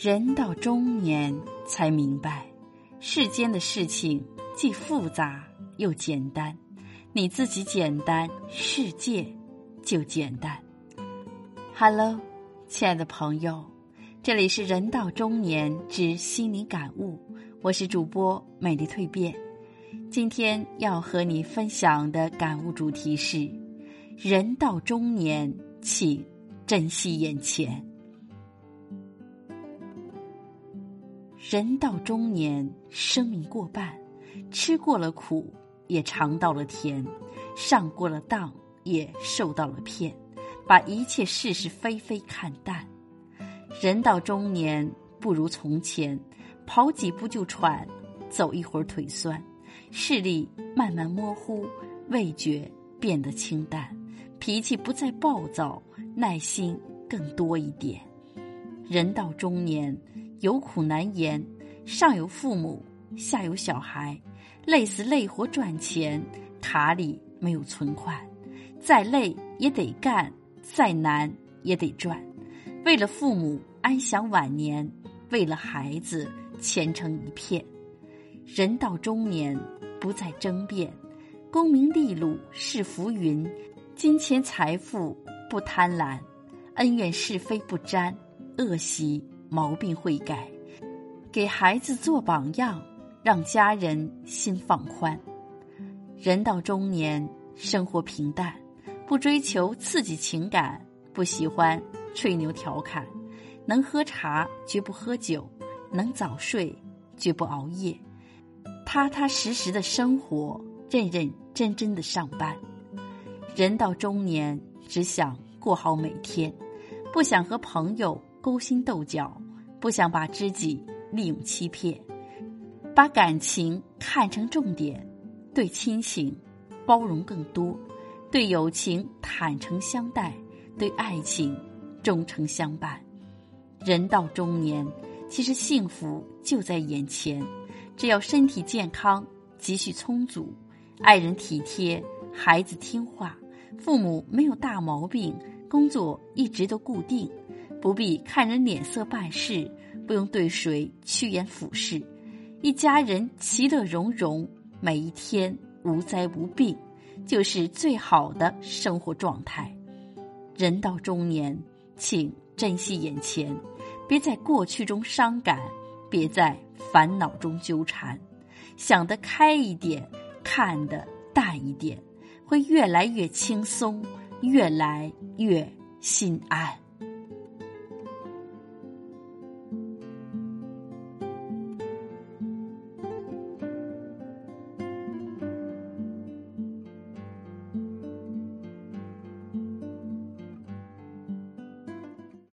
人到中年才明白，世间的事情既复杂又简单。你自己简单，世界就简单。Hello，亲爱的朋友，这里是人到中年之心灵感悟，我是主播美丽蜕变。今天要和你分享的感悟主题是：人到中年，请珍惜眼前。人到中年，生命过半，吃过了苦，也尝到了甜；上过了当，也受到了骗。把一切是是非非看淡。人到中年，不如从前，跑几步就喘，走一会儿腿酸，视力慢慢模糊，味觉变得清淡，脾气不再暴躁，耐心更多一点。人到中年。有苦难言，上有父母，下有小孩，累死累活赚钱，卡里没有存款，再累也得干，再难也得赚，为了父母安享晚年，为了孩子前程一片。人到中年，不再争辩，功名利禄是浮云，金钱财富不贪婪，恩怨是非不沾，恶习。毛病会改，给孩子做榜样，让家人心放宽。人到中年，生活平淡，不追求刺激情感，不喜欢吹牛调侃，能喝茶绝不喝酒，能早睡绝不熬夜，踏踏实实的生活，认认真真的上班。人到中年，只想过好每天，不想和朋友。勾心斗角，不想把知己利用欺骗，把感情看成重点，对亲情包容更多，对友情坦诚相待，对爱情忠诚相伴。人到中年，其实幸福就在眼前，只要身体健康，积蓄充足，爱人体贴，孩子听话，父母没有大毛病，工作一直都固定。不必看人脸色办事，不用对谁趋炎附势，一家人其乐融融，每一天无灾无病，就是最好的生活状态。人到中年，请珍惜眼前，别在过去中伤感，别在烦恼中纠缠，想得开一点，看得淡一点，会越来越轻松，越来越心安。